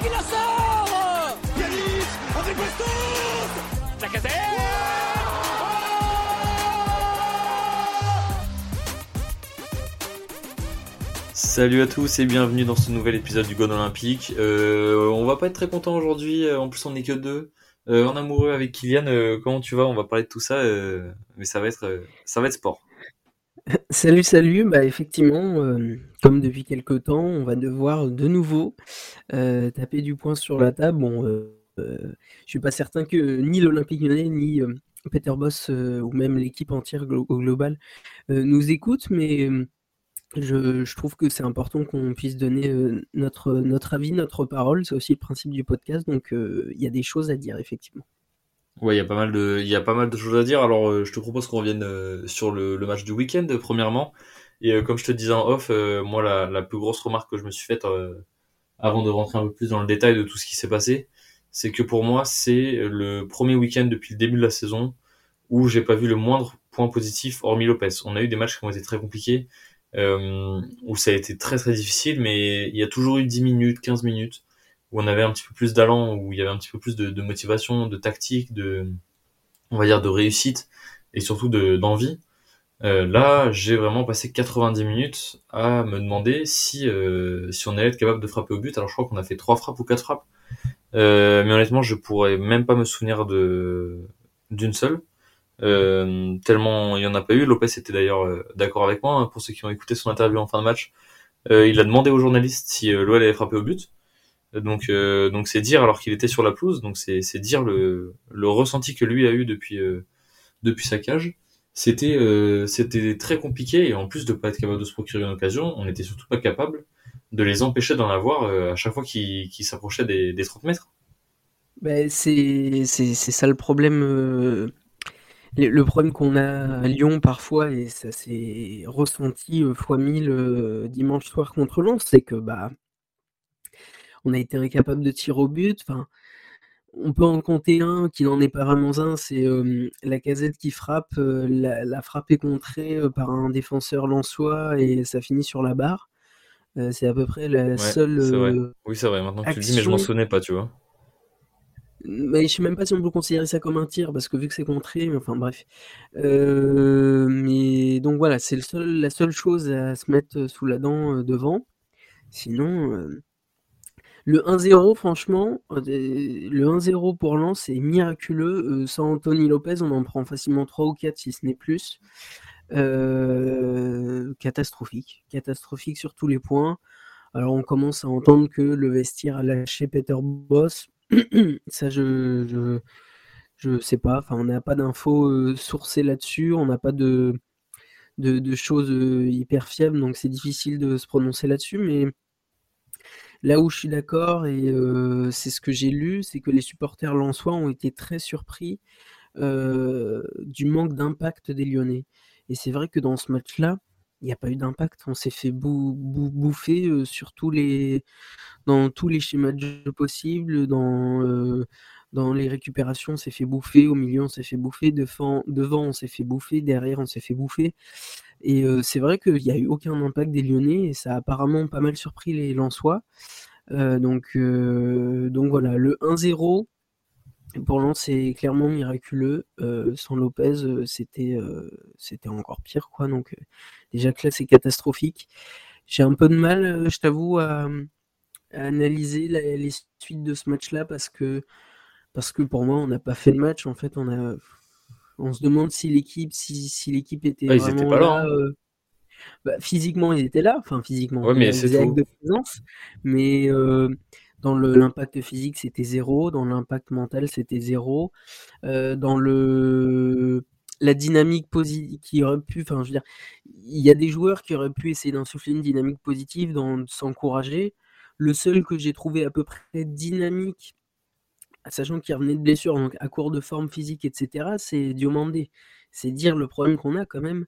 qui la sort Yanis André Pastos Lacazette Salut à tous et bienvenue dans ce nouvel épisode du Gone Olympique. Euh, on va pas être très content aujourd'hui, euh, en plus on est que deux. Euh, en amoureux avec Kylian, euh, comment tu vas? On va parler de tout ça, euh, mais ça va être, euh, ça va être sport. Salut, salut. Bah, effectivement, euh, comme depuis quelque temps, on va devoir de nouveau euh, taper du poing sur la table. Bon, euh, euh, je suis pas certain que ni l'Olympique Lyonnais, ni Peter Boss, ou même l'équipe entière au global nous écoutent, mais je, trouve que c'est important qu'on puisse donner notre, avis, notre parole. C'est aussi le principe du podcast, donc il y a des choses à dire, effectivement. Ouais, il y a pas mal de, il y a pas mal de choses à dire. Alors, euh, je te propose qu'on revienne euh, sur le, le match du week-end, euh, premièrement. Et euh, comme je te disais en off, euh, moi, la, la plus grosse remarque que je me suis faite euh, avant de rentrer un peu plus dans le détail de tout ce qui s'est passé, c'est que pour moi, c'est le premier week-end depuis le début de la saison où j'ai pas vu le moindre point positif hormis Lopez. On a eu des matchs qui ont été très compliqués, où ça a été très très difficile, mais il y a toujours eu 10 minutes, 15 minutes où on avait un petit peu plus d'allant, où il y avait un petit peu plus de, motivation, de tactique, de, on va dire, de réussite et surtout de d'envie. Euh, là, j'ai vraiment passé 90 minutes à me demander si euh, si on allait être capable de frapper au but. Alors je crois qu'on a fait trois frappes ou quatre frappes, Euh, mais honnêtement, je pourrais même pas me souvenir d'une seule. Tellement il y en a pas eu. Lopez était d'ailleurs d'accord avec moi. hein, pour ceux qui ont écouté son interview en fin de match, il a demandé aux journalistes si l'OL allait frapper au but. Donc euh, donc c'est dire alors qu'il était sur la pelouse. Donc c'est c'est dire le le ressenti que lui a eu depuis euh, depuis sa cage. C'était euh, c'était très compliqué et en plus de pas être capable de se procurer une occasion, on n'était surtout pas capable de les empêcher d'en avoir à chaque fois qu'ils qu'ils s'approchaient des, des 30 mètres. Ben, c'est c'est ça le problème, le problème qu'on a à Lyon parfois et ça s'est ressenti, fois 1000, heu, dimanche soir contre Lens, c'est que, bah on a été incapable de tirer au but. Enfin, on peut en compter un qui n'en est pas vraiment un, c'est, hem, Lacazette qui frappe, la la frappe est contrée, par un défenseur lensois et ça finit sur la barre. C'est à peu près la Ouais, seule, vrai. Oui, c'est vrai. Maintenant que tu le dis, mais je m'en souvenais pas, tu vois. mais je sais même pas si on peut considérer ça comme un tir parce que vu que c'est contré, mais enfin bref. Mais donc voilà, c'est le seul la seule chose à se mettre, sous la dent, devant. Sinon, le 1-0 franchement, des le 1-0 pour Lens est miraculeux, heu, sans Anthony Lopez, on en prend facilement 3 ou 4 si ce n'est plus. Heu, catastrophique, catastrophique sur tous les points. Alors on commence à entendre que le vestiaire a lâché Peter Bosz. Ça je je je sais pas, enfin on n'a pas d'infos, sourcées là-dessus, on n'a pas de de choses, hyper fiables, donc c'est difficile de se prononcer là-dessus. Mais là où je suis d'accord et c'est ce que j'ai lu, c'est que les supporters lensois ont été très surpris, du manque d'impact des Lyonnais. Et c'est vrai que dans ce match-là, il y a pas eu d'impact. On s'est fait bou bou bouffer, sur tous les dans tous les schémas de jeu possibles, dans, les récupérations, on s'est fait bouffer, au milieu, on s'est fait bouffer, devant, on s'est fait bouffer, derrière, on s'est fait bouffer. Et c'est vrai qu'il y a eu aucun impact des Lyonnais et ça a apparemment pas mal surpris les Lensois. Donc donc voilà, le 1-0 pour Lens, c'est clairement miraculeux. Sans Lopez, c'était, encore pire, quoi. Donc déjà que là, c'est catastrophique. J'ai un peu de mal, je t'avoue, à, analyser les suites de ce match-là parce que parce que pour moi, on n'a pas fait le match. En fait, on a on se demande si l'équipe si si l'équipe était Ah, ils étaient pas là, là, hein. heu, bah, physiquement, ils étaient là, enfin physiquement, Ouais, mais c'est de présence, mais heu, dans l'impact physique, c'était 0, dans l'impact mental, c'était 0, heu, dans le la dynamique posi qui aurait pu enfin, je veux dire, il y a des joueurs qui auraient pu essayer d'insuffler une dynamique positive, dans de s'encourager. Le seul que j'ai trouvé à peu près dynamique, sachant qu'il revenait de blessure, donc à court de forme physique et cetera, c'est Diomandé. C'est dire le problème qu'on a quand même.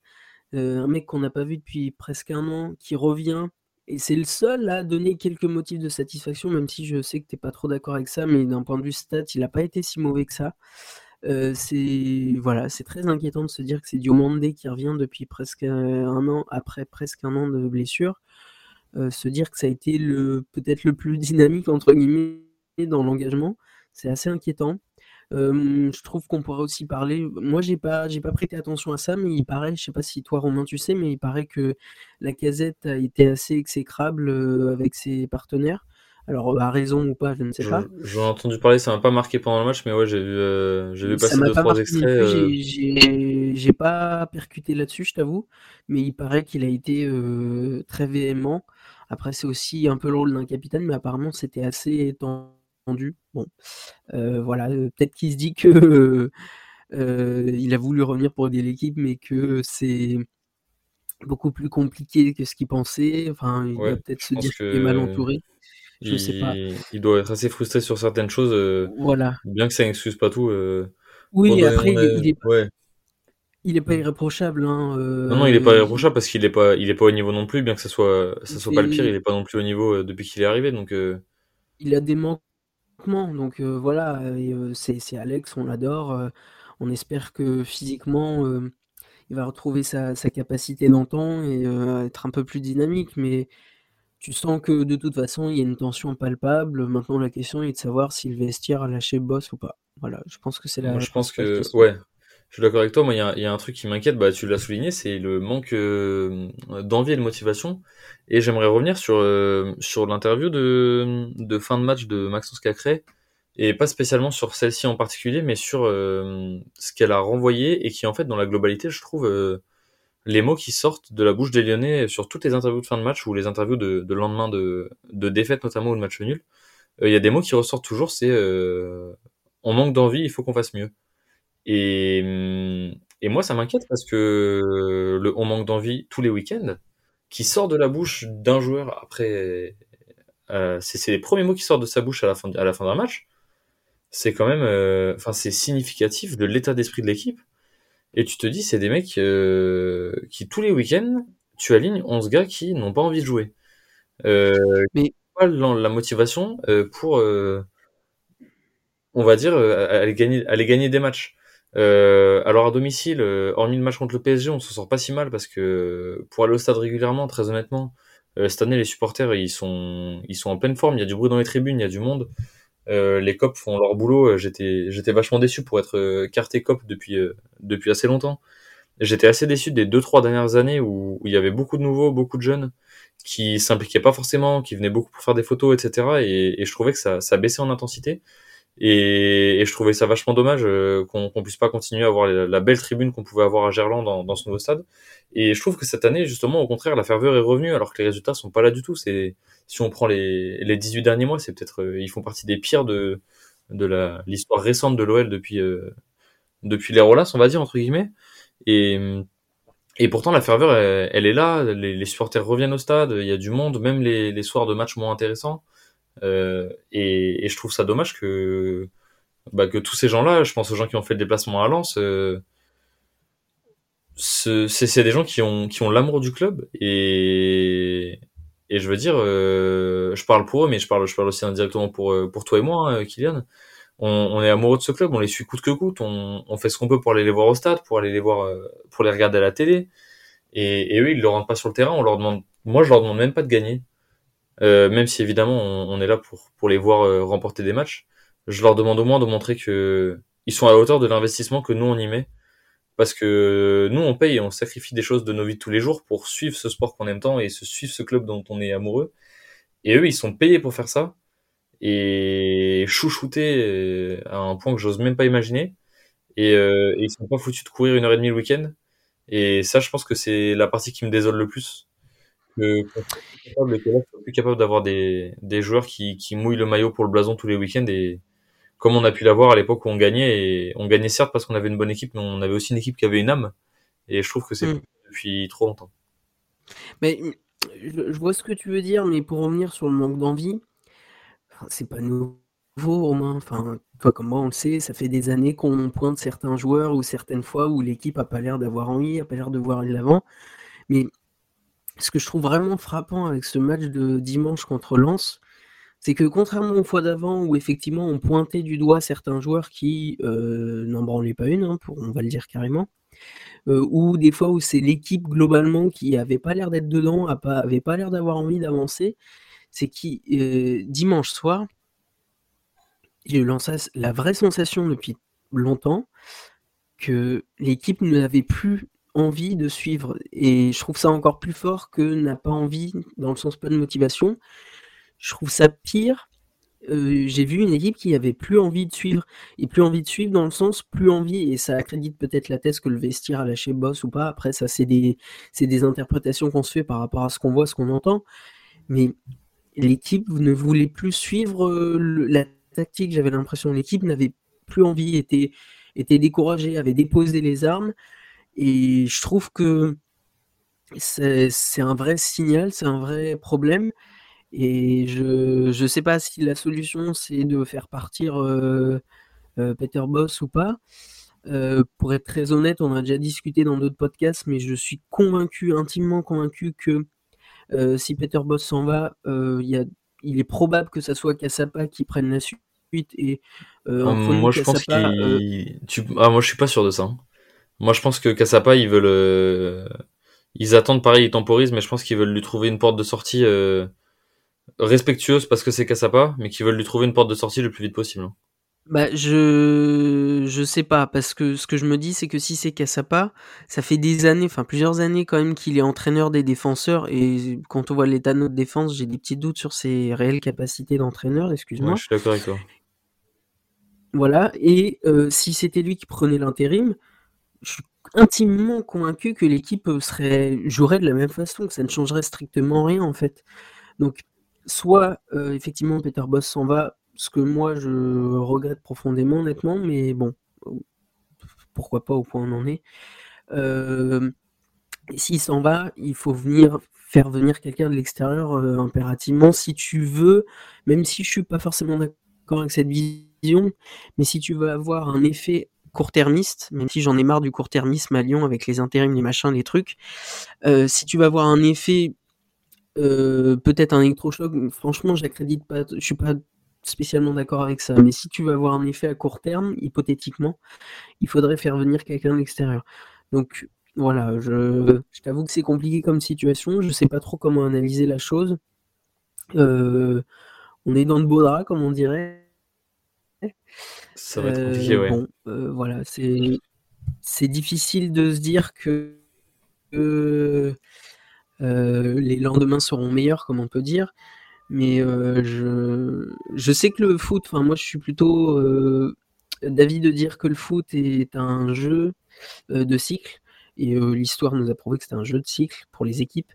Heu, un mec qu'on n'a pas vu depuis presque 1 an, qui revient et c'est le seul à donner quelques motifs de satisfaction, même si je sais que tu es pas trop d'accord avec ça, mais d'un point de vue stats, il a pas été si mauvais que ça. Heu, c'est voilà, c'est très inquiétant de se dire que c'est Diomandé qui revient depuis presque, heu, 1 an, après presque 1 an de blessure. se dire que ça a été le peut-être le plus «dynamique» entre guillemets dans l'engagement, c'est assez inquiétant. je trouve qu'on pourrait aussi parler moi j'ai pas j'ai pas prêté attention à ça, mais il paraît, je sais pas si toi Romain tu sais, mais il paraît que la casette a été assez exécrable, avec ses partenaires. Alors, à raison ou pas, je ne sais pas. J'en ai entendu parler, ça m'a pas marqué pendant le match, mais ouais, j'ai vu, euh, j'ai vu passer deux, trois extraits. Euh. J'ai pas percuté là-dessus, je t'avoue, mais il paraît qu'il a été très véhément. Après, c'est aussi un peu le rôle d'un capitaine, mais apparemment, c'était assez Bon, voilà, peut-être qu'il se dit que il a voulu revenir pour aider l'équipe, mais que c'est beaucoup plus compliqué que ce qu'il pensait. Enfin, il va peut-être se dire qu'il est mal entouré. Je il, sais pas. Il doit être assez frustré sur certaines choses. Euh, voilà. Bien que ça n'excuse pas tout. Euh, oui, après, il, est, pas, il est pas irréprochable. Hein, non, non, il est pas irréprochable parce qu'il est pas, il est pas au niveau non plus, bien que ça soit, ça soit pas le pire, il est pas non plus au niveau depuis qu'il est arrivé. Donc, Il a des manquements, donc voilà, c'est Alex, on l'adore. on espère que physiquement, il va retrouver sa, sa capacité d'antan et être un peu plus dynamique, mais tu sens que de toute façon, il y a une tension palpable. Maintenant, la question est de savoir si le vestiaire a lâché Boss ou pas. Voilà, je pense que c'est la. Moi, je pense que, ouais, je suis d'accord avec toi. Moi, il y, y a, un truc qui m'inquiète, bah, tu l'as souligné, c'est le manque euh, d'envie et de motivation. Et j'aimerais revenir sur, euh, sur l'interview de, de fin de match de Maxence Cacré, et pas spécialement sur celle-ci en particulier, mais sur euh, ce qu'elle a renvoyé et qui, en fait, dans la globalité, je trouve les mots qui sortent de la bouche des Lyonnais sur toutes les interviews de fin de match ou les interviews de, lendemain de, défaite notamment ou de match nul, euh, il y a des mots qui ressortent toujours, c'est euh, on manque d'envie, il faut qu'on fasse mieux. Et, hum, et moi ça m'inquiète parce que le on manque d'envie tous les week-ends, qui sort de la bouche d'un joueur après, euh, c'est les premiers mots qui sortent de sa bouche à la fin, à la fin d'un match, c'est quand même, enfin c'est significatif de l'état d'esprit de l'équipe et tu te dis, c'est des mecs euh, qui, tous les week-ends, tu alignes 11 gars qui n'ont pas envie de jouer. Euh, mais pas la, motivation euh, pour, euh, on va dire, aller gagner, aller gagner des matchs. Alors à domicile, hormis le match contre le PSG, on s'en sort pas si mal parce que pour aller au stade régulièrement, très honnêtement, cette année les supporters ils sont, ils sont en pleine forme. Il y a du bruit dans les tribunes, il y a du monde. Euh, les COP font leur boulot. Euh, j'étais, j'étais vachement déçu pour être euh, carté COP depuis, depuis assez longtemps. J'étais assez déçu des deux trois dernières années où, il y avait beaucoup de nouveaux, beaucoup de jeunes qui s'impliquaient pas forcément, qui venaient beaucoup pour faire des photos, etc. Et, et je trouvais que ça, ça baissait en intensité. Et, et, je trouvais ça vachement dommage qu'on qu'on puisse pas continuer à avoir la, belle tribune qu'on pouvait avoir à Gerland dans, dans ce nouveau stade. Et je trouve que cette année, justement, au contraire, la ferveur est revenue alors que les résultats sont pas là du tout. C'est si on prend les, les 18 derniers mois, c'est peut-être euh, ils font partie des pires de de l'histoire récente de l'OL depuis euh, depuis les on va dire entre guillemets. Et et pourtant la ferveur elle, est là, les, les, supporters reviennent au stade, il y a du monde, même les, les soirs de match moins intéressants. Euh, et, et, je trouve ça dommage que bah, que tous ces gens-là, je pense aux gens qui ont fait le déplacement à Lens, euh, c'est des gens qui ont qui ont l'amour du club et et je veux dire, euh, je parle pour eux, mais je parle, je parle aussi indirectement pour, euh, pour toi et moi, hein, Kylian. On, on, est amoureux de ce club, on les suit coûte que coûte, on, on fait ce qu'on peut pour aller les voir au stade, pour aller les voir, euh, pour les regarder à la télé. Et, et eux, ils le rendent pas sur le terrain. On leur demande, moi, je leur demande même pas de gagner, même si évidemment on, on, est là pour pour les voir remporter des matchs. Je leur demande au moins de montrer que ils sont à la hauteur de l'investissement que nous on y met. Parce que nous on paye on sacrifie des choses de nos vies tous les jours pour suivre ce sport qu'on aime tant et se suivre ce club dont on est amoureux. Et eux ils sont payés pour faire ça et chouchoutés euh, à un point que j'ose même pas imaginer. Et, euh, et, ils sont pas foutus de courir une heure et demie le week-end. Et ça je pense que c'est la partie qui me désole le plus que capable, plus capable d'avoir des, des joueurs qui, qui mouillent le maillot pour le blason tous les week-ends et comme on a pu l'avoir à l'époque où on gagnait. Et on gagnait certes parce qu'on avait une bonne équipe, mais on avait aussi une équipe qui avait une âme. Et je trouve que c'est mm. depuis trop longtemps. Mais je vois ce que tu veux dire, mais pour revenir sur le manque d'envie, c'est pas nouveau, Romain. Enfin, toi comme moi, on le sait, ça fait des années qu'on pointe certains joueurs ou certaines fois où l'équipe a pas l'air d'avoir envie, a pas l'air de voir l'avant. Mais ce que je trouve vraiment frappant avec ce match de dimanche contre Lens, c'est que contrairement aux fois d'avant où effectivement on pointait du doigt certains joueurs qui euh, n'en branlaient pas une, hein, on va le dire carrément, ou des fois où c'est l'équipe globalement qui avait pas l'air d'être dedans, a pas l'air d'avoir envie d'avancer, c'est qui dimanche soir j'ai eu la vraie sensation depuis longtemps que l'équipe n'avait plus envie de suivre. Et je trouve ça encore plus fort que n'a pas envie, dans le sens pas de motivation. Je trouve ça pire. Euh, j'ai vu une équipe qui avait plus envie de suivre. Et plus envie de suivre dans le sens plus envie. Et ça accrédite peut-être la thèse que le vestiaire a lâché boss ou pas. Après, ça, c'est des, des interprétations qu'on se fait par rapport à ce qu'on voit, ce qu'on entend. Mais l'équipe ne voulait plus suivre euh, la tactique. J'avais l'impression l'équipe n'avait plus envie, était, était découragée, avait déposé les armes. Et je trouve que c'est un vrai signal, c'est un vrai problème. Et je ne sais pas si la solution, c'est de faire partir euh, euh, Peter Boss ou pas. Euh, pour être très honnête, on a déjà discuté dans d'autres podcasts, mais je suis convaincu, intimement convaincu que si Peter Boss s'en va, il, il est probable que ça soit Cassapa qui prenne la suite. Et, moi, je pense qu'il. Ah, moi, je suis pas sûr de ça. Moi, je pense que Cassapa, ils veulent. Euh, ils attendent pareil, ils temporisent, mais je pense qu'ils veulent lui trouver une porte de sortie euh, respectueuse parce que c'est Cassapa, mais qu'ils veulent lui trouver une porte de sortie le plus vite possible. Hein. Bah, je je sais pas parce que ce que je me dis c'est que si c'est Cassapa, ça fait des années, enfin plusieurs années quand même qu'il est entraîneur des défenseurs et quand on voit l'état de notre défense, j'ai des petits doutes sur ses réelles capacités d'entraîneur, excuse-moi. je suis d'accord avec toi. Voilà, et euh, si c'était lui qui prenait l'intérim, je suis intimement convaincu que l'équipe serait jouerait de la même façon, que ça ne changerait strictement rien en fait. Donc soit euh, effectivement Peter Boss s'en va, ce que moi je regrette profondément honnêtement, mais bon, pourquoi pas au point où on en est. Euh, s'il s'en va, il faut venir faire venir quelqu'un de l'extérieur euh, impérativement si tu veux, même si je suis pas forcément d'accord avec cette vision, mais si tu veux avoir un effet court-termiste, même si j'en ai marre du court-termisme à Lyon avec les intérims, les machins, les trucs. Euh, si tu vas avoir un effet, euh, peut-être un électrochoc, franchement, j'accrédite pas, je suis pas spécialement d'accord avec ça. Mais si tu vas avoir un effet à court terme, hypothétiquement, il faudrait faire venir quelqu'un de l'extérieur. Donc voilà, je, t'avoue que c'est compliqué comme situation. Je sais pas trop comment analyser la chose. Euh, on est dans de beaux draps, comme on dirait. Ça va être compliqué, euh, ouais. Bon, euh, voilà, c'est c'est difficile de se dire que, euh, les lendemains seront meilleurs, comme on peut dire. Mais je, je sais que le foot, enfin moi je suis plutôt d'avis de dire que le foot est un jeu de cycle. Et l'histoire nous a prouvé que c'était un jeu de cycle pour les équipes.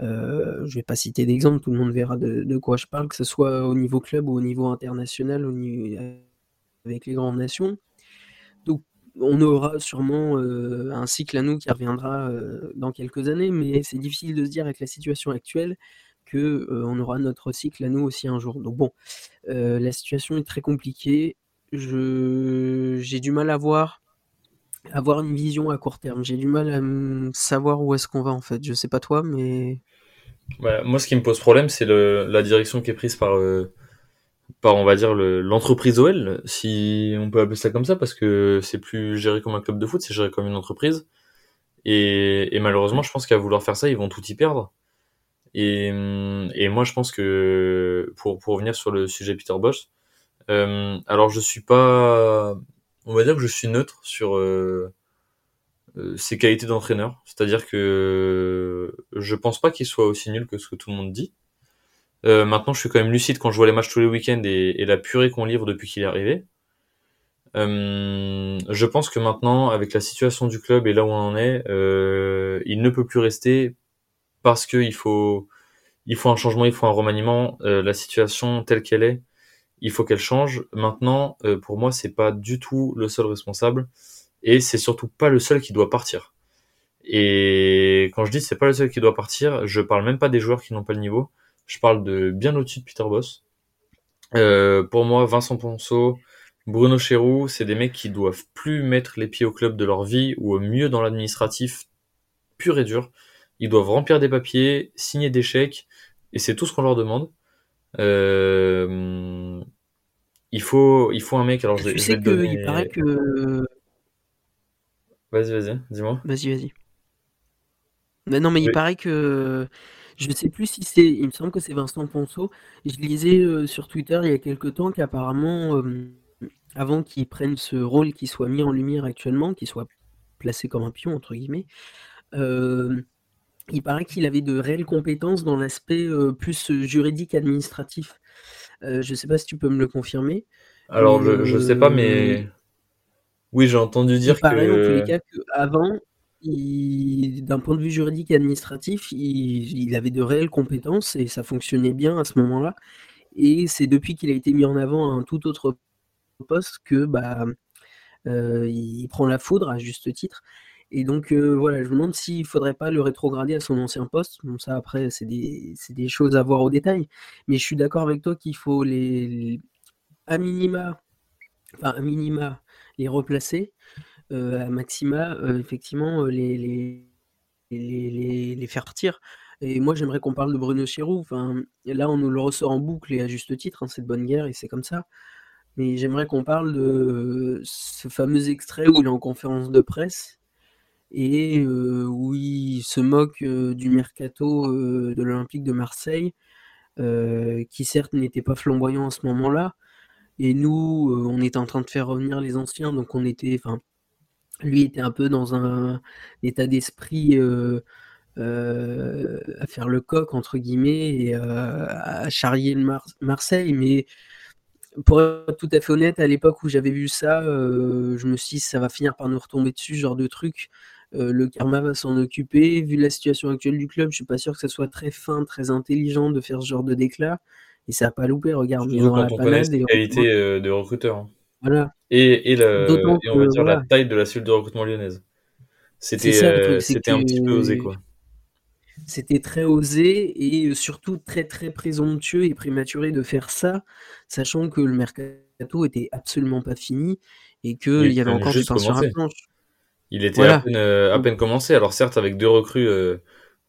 Euh, je vais pas citer d'exemple, tout le monde verra de, quoi je parle, que ce soit au niveau club ou au niveau international, avec les grandes nations. Donc on aura sûrement euh, un cycle à nous qui reviendra euh, dans quelques années, mais c'est difficile de se dire avec la situation actuelle que on aura notre cycle à nous aussi un jour. Donc bon, la situation est très compliquée. J'ai du mal à voir avoir une vision à court terme. J'ai du mal à savoir où est-ce qu'on va en fait. Je sais pas toi, mais moi, ce qui me pose problème, c'est la direction qui est prise par par on va dire l'entreprise OL, si on peut appeler ça comme ça, parce que c'est plus géré comme un club de foot, c'est géré comme une entreprise. Et, malheureusement, je pense qu'à vouloir faire ça, ils vont tout y perdre. Et, moi, je pense que pour, pour revenir sur le sujet Peter Bosch, euh, alors je suis pas, on va dire que je suis neutre sur euh, euh, ses qualités d'entraîneur, c'est-à-dire que je pense pas qu'il soit aussi nul que ce que tout le monde dit. Euh, maintenant, je suis quand même lucide quand je vois les matchs tous les week-ends et, la purée qu'on livre depuis qu'il est arrivé. Euh, je pense que maintenant, avec la situation du club et là où on en est, euh, il ne peut plus rester parce qu'il faut, il faut un changement, il faut un remaniement. la situation telle qu'elle est, il faut qu'elle change. Maintenant, pour moi, c'est pas du tout le seul responsable et c'est surtout pas le seul qui doit partir. Et quand je dis c'est pas le seul qui doit partir, je parle même pas des joueurs qui n'ont pas le niveau. Je parle de bien au-dessus de Peter Boss. Euh, pour moi, Vincent Ponceau, Bruno Chéroux, c'est des mecs qui doivent plus mettre les pieds au club de leur vie ou au mieux dans l'administratif pur et dur. Ils doivent remplir des papiers, signer des chèques, et c'est tout ce qu'on leur demande. Euh, il faut, il faut un mec. Alors, je, sais que il paraît que. Vas-y, vas-y, dis-moi. Vas-y, vas-y. Mais non, mais il paraît que. Je ne sais plus si c'est. Il me semble que c'est Vincent Ponceau. Je lisais euh, sur Twitter il y a quelque temps qu'apparemment, euh, avant qu'il prenne ce rôle qui soit mis en lumière actuellement, qu'il soit placé comme un pion, entre guillemets, euh, il paraît qu'il avait de réelles compétences dans l'aspect plus juridique administratif. Je ne sais pas si tu peux me le confirmer. Alors, je ne sais pas, mais. Oui, j'ai entendu dire il paraît, en tous les cas, qu'avant, d'un point de vue juridique et administratif, il, avait de réelles compétences et ça fonctionnait bien à ce moment-là. Et c'est depuis qu'il a été mis en avant à un tout autre poste que bah, euh, il prend la foudre à juste titre. Et donc euh, voilà, je me demande s'il ne faudrait pas le rétrograder à son ancien poste. Bon, ça après, c'est des, des, choses à voir au détail. Mais je suis d'accord avec toi qu'il faut les, à minima, enfin à minima, les replacer. Euh, à Maxima, euh, effectivement, les, les, les, les, faire partir. Et moi, j'aimerais qu'on parle de Bruno Chéroux. Enfin, là, on nous le ressort en boucle et à juste titre, hein, c'est de bonne guerre et c'est comme ça. Mais j'aimerais qu'on parle de ce fameux extrait où il est en conférence de presse et où il se moque du mercato de l'Olympique de Marseille, qui certes n'était pas flamboyant à ce moment-là. Et nous, on était en train de faire revenir les anciens, donc on était, enfin, lui était un peu dans un, état d'esprit à faire le coq entre guillemets et à charrier le Marseille mais pour être tout à fait honnête à l'époque où j'avais vu ça je me suis dit ça va finir par nous retomber dessus ce genre de truc le karma va s'en occuper vu la situation actuelle du club je suis pas sûr que ça soit très fin très intelligent de faire ce genre de déclat et ça a pas loupé regarde ils ont la panade qualité de recruteur hein. Et, et, on va dire la taille de la cellule de recrutement lyonnaise. C'était euh, c'était un petit peu osé, quoi. C'était très osé et surtout très très présomptueux et prématuré de faire ça, sachant que le mercato était absolument pas fini et qu'il y avait encore du pain sur la planche. Il était à, peine, euh, à, peine, commencé, alors certes avec deux recrues euh,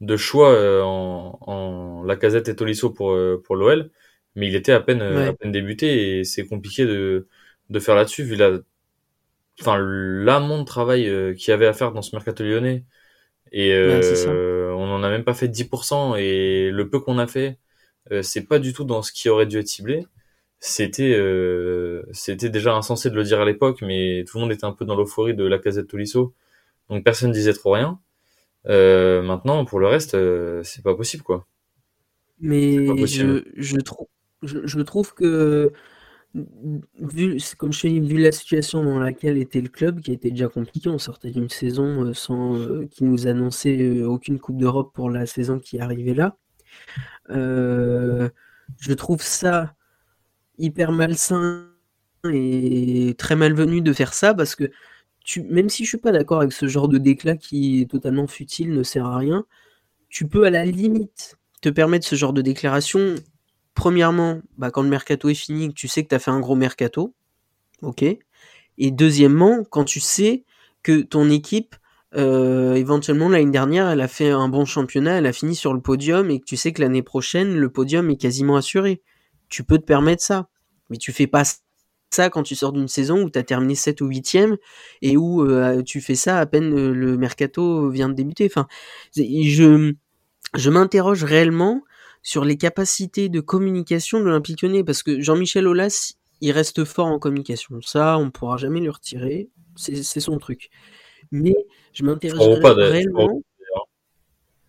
de choix en, en Lacazette et Tolisso pour, pour l'OL, mais il était à peine, à peine débuté et c'est compliqué de, de faire là-dessus, vu la, enfin, l'amont de travail euh, qu'il y avait à faire dans ce mercato lyonnais. Et euh, on n'en a même pas fait 10%, et le peu qu'on a fait, euh, c'est pas du tout dans ce qui aurait dû être ciblé. C'était c'était déjà insensé de le dire à l'époque, mais tout le monde était un peu dans l'euphorie de la casette Tolisso, donc personne disait trop rien. maintenant, pour le reste, c'est pas possible, quoi. Mais je, je, trouve, je, trouve que vu, comme je dis, vu la situation dans laquelle était le club, qui était déjà compliqué, on sortait d'une saison euh, sans euh, qui nous annonçait euh, aucune Coupe d'Europe pour la saison qui arrivait là. je trouve ça hyper malsain et très malvenu de faire ça parce que tu, même si je suis pas d'accord avec ce genre de déclat qui est totalement futile, ne sert à rien, tu peux à la limite te permettre ce genre de déclaration premièrement, bah, quand le mercato est fini, tu sais que tu as fait un gros mercato. OK. Et deuxièmement, quand tu sais que ton équipe, euh, éventuellement l'année dernière, elle a fait un bon championnat, elle a fini sur le podium et que tu sais que l'année prochaine, le podium est quasiment assuré. Tu peux te permettre ça. Mais tu fais pas ça quand tu sors d'une saison où tu as terminé 7 ou 8e et où euh, tu fais ça à peine euh, le mercato vient de débuter. Enfin, je, je m'interroge réellement sur les capacités de communication de l'Olympique Lyonnais, parce que Jean-Michel Aulas, il reste fort en communication. Ça, on ne pourra jamais le retirer. C'est son truc. Mais je m'intéresse réellement.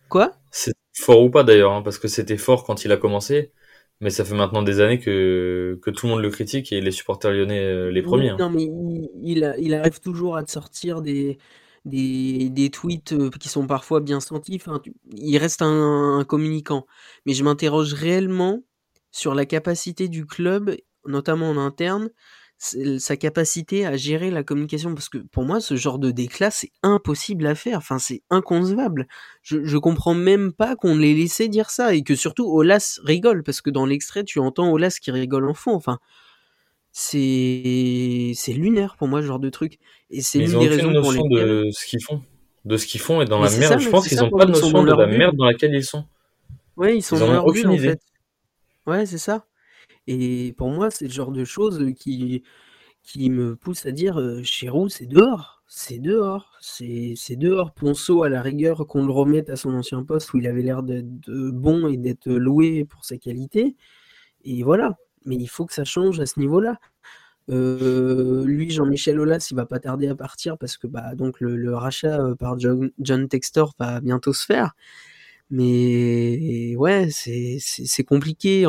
Quoi? C'est fort ou pas d'ailleurs, hein, parce que c'était fort quand il a commencé, mais ça fait maintenant des années que, que tout le monde le critique et les supporters lyonnais euh, les premiers. Hein. Non, mais il, il, arrive toujours à te sortir des, des, tweets qui sont parfois bien sentis. il reste un, communicant. Mais je m'interroge réellement sur la capacité du club, notamment en interne, sa capacité à gérer la communication. Parce que pour moi, ce genre de déclat, c'est impossible à faire. Enfin, c'est inconcevable. Je, je comprends même pas qu'on l'ait laissé dire ça. Et que surtout, Olas rigole. Parce que dans l'extrait, tu entends Olas qui rigole en fond. Enfin, c'est c'est lunaire pour moi ce genre de truc et c'est une des raisons pour lesquelles de ce qu'ils font de ce qu'ils font et dans la merde je pense qu'ils ont pas de notion de la merde dans laquelle ils sont ouais ils sont dans leur idée. en fait ouais c'est ça et pour moi c'est le genre de choses qui qui me pousse à dire euh, Chérou c'est dehors c'est dehors. C'est dehors. Ponceau, à la rigueur, qu'on le remette à son ancien poste où il avait l'air d'être bon et d'être loué pour sa qualité. Et voilà. Mais il faut que ça change à ce niveau-là. Lui, Jean-Michel Aulas, il va pas tarder à partir parce que bah, donc le, rachat euh, par John, Textor va bientôt se faire. Mais ouais, c'est compliqué.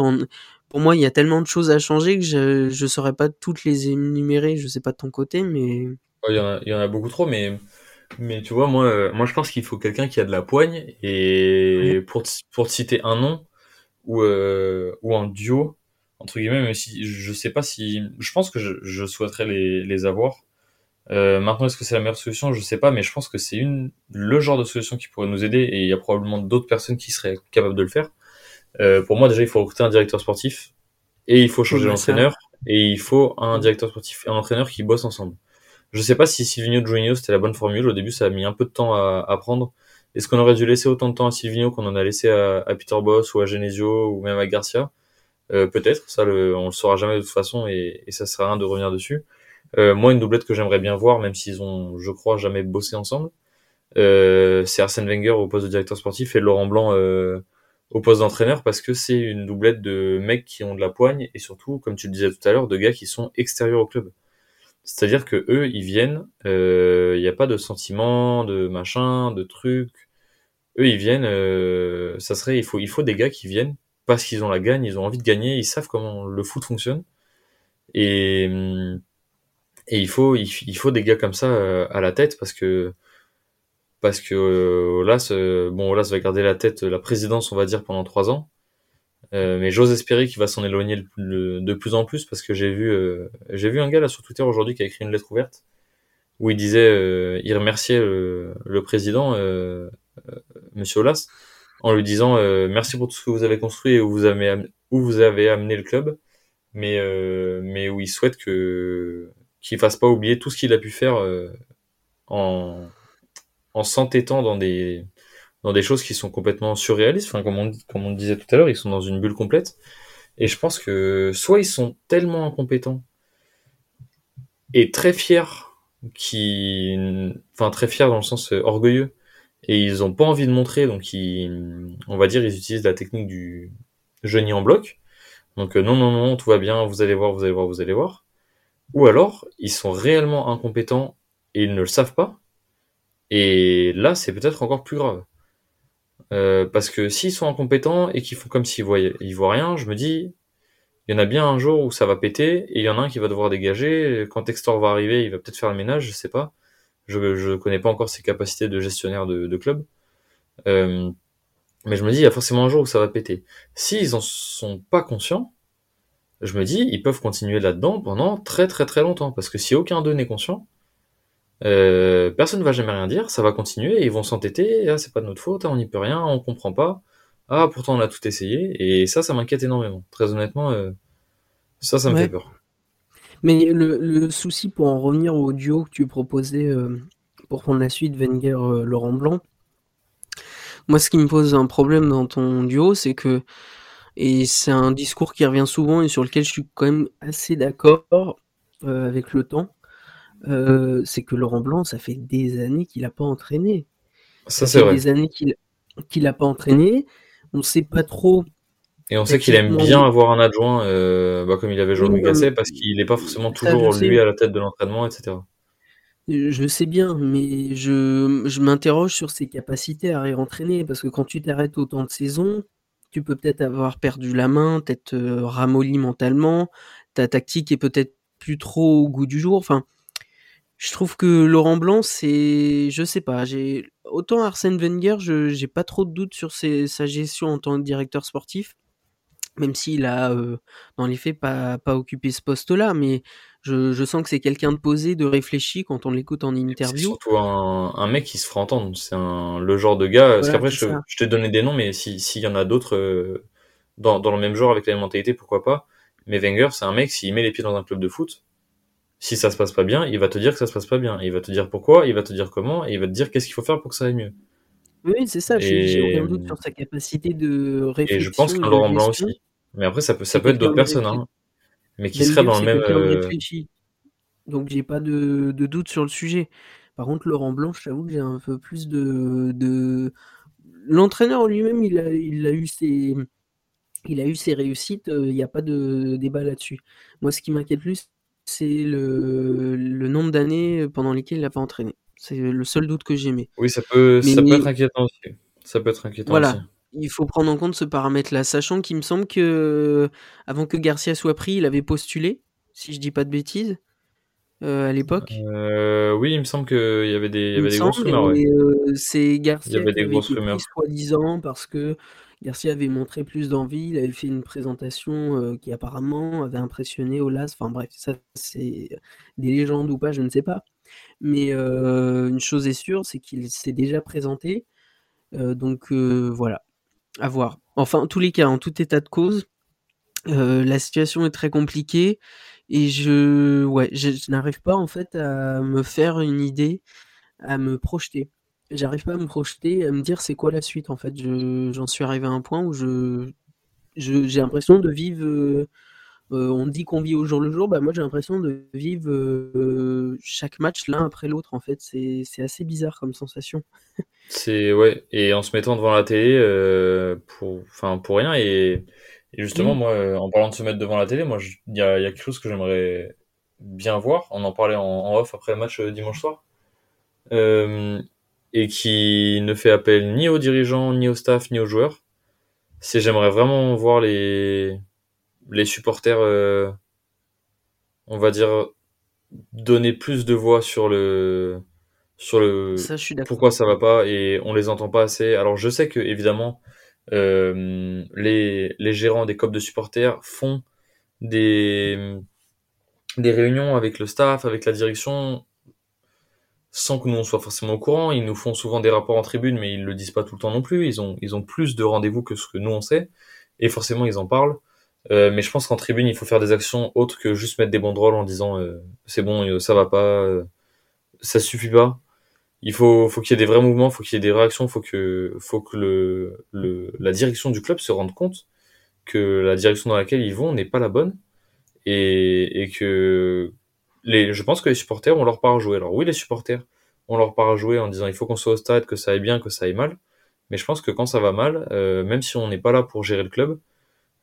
Pour moi, il y a tellement de choses à changer que je ne saurais pas toutes les énumérer. Je sais pas de ton côté, mais. Il y, en a, beaucoup trop, mais, mais tu vois, moi, euh, moi je pense qu'il faut quelqu'un qui a de la poigne. Et pour, te, pour te citer un nom ou, ou un duo, entre guillemets, si je sais pas si. Je pense que je, je souhaiterais les, les avoir. Euh, maintenant, est-ce que c'est la meilleure solution? Je sais pas, mais je pense que c'est une le genre de solution qui pourrait nous aider et il y a probablement d'autres personnes qui seraient capables de le faire. Euh, pour moi, déjà, il faut recruter un directeur sportif et il faut changer l'entraîneur et il faut un directeur sportif et un entraîneur qui bossent ensemble. Je sais pas si Silvino Juninho c'était la bonne formule. Au début, ça a mis un peu de temps à, à prendre. Est-ce qu'on aurait dû laisser autant de temps à Silvino qu'on en a laissé à, à Peter Boss ou à Genesio ou même à Garcia? Euh, peut-être, ça le, on le saura jamais de toute façon et, et ça sert à rien de revenir dessus. Euh, moi, une doublette que j'aimerais bien voir, même s'ils ont, je crois, jamais bossé ensemble, euh, c'est Arsène Wenger au poste de directeur sportif et Laurent Blanc euh, au poste d'entraîneur parce que c'est une doublette de mecs qui ont de la poigne et surtout, comme tu le disais tout à l'heure, de gars qui sont extérieurs au club. C'est-à-dire que eux, ils viennent, il euh, n'y a pas de sentiment, de machin, de trucs. Eux, ils viennent, euh, ça serait, il faut, il faut des gars qui viennent parce qu'ils ont la gagne, ils ont envie de gagner, ils savent comment le foot fonctionne. Et, et il faut, il, faut des gars comme ça euh, à la tête parce que parce que euh, Olas, euh, bon Olas va garder la tête, la présidence, on va dire, pendant trois ans. mais j'ose espérer qu'il va s'en éloigner de plus en plus parce que j'ai vu, j'ai vu un gars là sur Twitter aujourd'hui qui a écrit une lettre ouverte où il disait, il remerciait le, président, Monsieur Olas, en lui disant euh, merci pour tout ce que vous avez construit et où vous avez, où vous avez amené le club, mais, euh, mais où il souhaite que qu'il fasse pas oublier tout ce qu'il a pu faire euh, en, en s'entêtant dans des, dans des choses qui sont complètement surréalistes. Enfin, comme on, comme on disait tout à l'heure, ils sont dans une bulle complète. Et je pense que soit ils sont tellement incompétents et très fiers, qui, enfin très fiers dans le sens orgueilleux, et ils ont pas envie de montrer, donc ils, on va dire, ils utilisent la technique du génie en bloc. Donc euh, non, non, non, tout va bien, vous allez voir, vous allez voir, vous allez voir. Ou alors, ils sont réellement incompétents et ils ne le savent pas. Et là, c'est peut-être encore plus grave. Euh, parce que s'ils sont incompétents et qu'ils font comme s'ils voient, ils voient rien, je me dis, il y en a bien un jour où ça va péter et il y en a un qui va devoir dégager. Quand Textor va arriver, il va peut-être faire le ménage, je sais pas. Je ne connais pas encore ses capacités de gestionnaire de, club. Euh, mais je me dis, il y a forcément un jour où ça va péter. S'ils en sont pas conscients, je me dis, ils peuvent continuer là-dedans pendant très très très longtemps. Parce que si aucun d'eux n'est conscient, euh, personne ne va jamais rien dire, ça va continuer, et ils vont s'entêter, ah c'est pas de notre faute, ah, on n'y peut rien, on comprend pas, ah pourtant on a tout essayé, et ça, ça m'inquiète énormément. Très honnêtement, euh, ça, ça me fait peur. Mais le, souci, pour en revenir au duo que tu proposais euh, pour prendre la suite, Wenger-Laurent Blanc, moi, ce qui me pose un problème dans ton duo, c'est que, et c'est un discours qui revient souvent et sur lequel je suis quand même assez d'accord avec le temps, c'est que Laurent Blanc, ça fait des années qu'il n'a pas entraîné. Ça, c'est vrai. Des années qu'il n'a pas entraîné. On ne sait pas trop et on sait qu'il aime bien avoir un adjoint, euh, bah, comme il avait Jean-Louis Gasset, parce qu'il n'est pas forcément toujours lui à la tête de l'entraînement, etc. Je sais bien, mais je, je m'interroge sur ses capacités à réentraîner, parce que quand tu t'arrêtes autant de saisons, tu peux peut-être avoir perdu la main, peut-être euh, ramolli mentalement, ta tactique est peut-être plus trop au goût du jour. Enfin, je trouve que Laurent Blanc, c'est, je sais pas, j'ai autant Arsène Wenger, je j'ai pas trop de doutes sur sa gestion en tant que directeur sportif même s'il a, dans les faits, pas, pas occupé ce poste-là, mais je, je sens que c'est quelqu'un de posé, de réfléchi quand on l'écoute en interview. C'est surtout un, un, mec qui se fera entendre. C'est le genre de gars. parce qu'après, je, je t'ai donné des noms, mais s'il y en a d'autres dans, dans le même genre avec la même mentalité, pourquoi pas. Mais Wenger, c'est un mec, s'il met les pieds dans un club de foot, si ça se passe pas bien, il va te dire que ça se passe pas bien. Il va te dire pourquoi, il va te dire comment, et il va te dire qu'est-ce qu'il faut faire pour que ça aille mieux. Oui, c'est ça. J'ai aucun doute sur sa capacité de réflexion. Et je pense que Laurent Blanc aussi. Mais après, ça peut, ça peut être d'autres personnes, hein, mais qui seraient dans le même. Euh... Donc j'ai pas de, de, doute sur le sujet. Par contre, Laurent Blanc, j'avoue que j'ai un peu plus de. de... L'entraîneur lui-même, il a, il a eu ses. Il a eu ses réussites, il n'y a pas de débat là-dessus. Moi, ce qui m'inquiète plus, c'est le, le nombre d'années pendant lesquelles il n'a pas entraîné. C'est le seul doute que j'ai mis. Oui, ça peut, ça peut être inquiétant aussi. Ça peut être inquiétant Voilà. aussi. Il faut prendre en compte ce paramètre-là, sachant qu'il me semble que avant que Garcia soit pris, il avait postulé, si je dis pas de bêtises, euh, à l'époque. Euh, oui, il me semble qu'il y avait des, il y avait des grosses rumeurs. ouais. euh, c'est Il y Garcia avait qui des avait grosses été rumeurs. pris soi-disant parce que Garcia avait montré plus d'envie, il avait fait une présentation euh, qui apparemment avait impressionné Olas. Enfin bref, ça c'est des légendes ou pas, je ne sais pas. Mais euh, une chose est sûre, c'est qu'il s'est déjà présenté. Euh, donc voilà, à voir. Enfin, en tous les cas, en tout état de cause, la situation est très compliquée et je, ouais, je n'arrive pas en fait à me faire une idée, à me projeter. J'arrive pas à me projeter, à me dire c'est quoi la suite en fait. Je, j'en suis arrivé à un point où je, je- j'ai l'impression de vivre. euh, euh, on dit qu'on vit au jour le jour, bah moi j'ai l'impression de vivre euh, chaque match l'un après l'autre en fait. C'est, c'est assez bizarre comme sensation. C'est ouais, et en se mettant devant la télé euh, pour, pour rien et, et justement Oui. moi, en parlant de se mettre devant la télé, moi il y y a quelque chose que j'aimerais bien voir. On en parlait en, en off après le match dimanche soir, euh, et qui ne fait appel ni aux dirigeants, ni au staff, ni aux joueurs. C'est j'aimerais vraiment voir les les supporters, euh, on va dire donner plus de voix sur le sur le Ça, je suis d'accord. pourquoi ça va pas et on les entend pas assez. Alors je sais que évidemment euh, les les gérants des COP de supporters font des des réunions avec le staff, avec la direction sans que nous on soit forcément au courant. Ils nous font souvent des rapports en tribune, mais ils le disent pas tout le temps non plus. Ils ont ils ont plus de rendez-vous que ce que nous on sait et forcément ils en parlent. Euh, mais je pense qu'en tribune il faut faire des actions autres que juste mettre des banderoles en disant euh, c'est bon euh, ça va pas, euh, ça suffit pas. Il faut, faut qu'il y ait des vrais mouvements, faut qu'il y ait des réactions, faut que, faut que le, le, la direction du club se rende compte que la direction dans laquelle ils vont n'est pas la bonne et, et que les, je pense que les supporters ont leur part à jouer. Alors oui, les supporters ont leur part à jouer en disant il faut qu'on soit au stade, que ça aille bien, que ça aille mal. Mais je pense que quand ça va mal, euh, même si on n'est pas là pour gérer le club,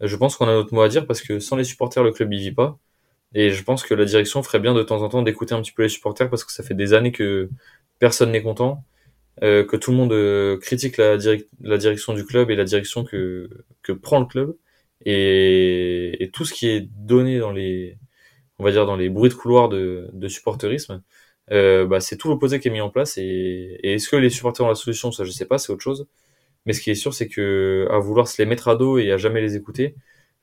euh, je pense qu'on a notre mot à dire parce que sans les supporters, le club y vit pas. Et je pense que la direction ferait bien de temps en temps d'écouter un petit peu les supporters parce que ça fait des années que personne n'est content, euh, que tout le monde euh, critique la, la direction du club et la direction que, que prend le club. Et, et tout ce qui est donné dans les, on va dire dans les bruits de couloir de, de supporterisme, euh, bah, c'est tout l'opposé qui est mis en place. Et, et est-ce que les supporters ont la solution? Ça, je sais pas, c'est autre chose. Mais ce qui est sûr, c'est que à vouloir se les mettre à dos et à jamais les écouter,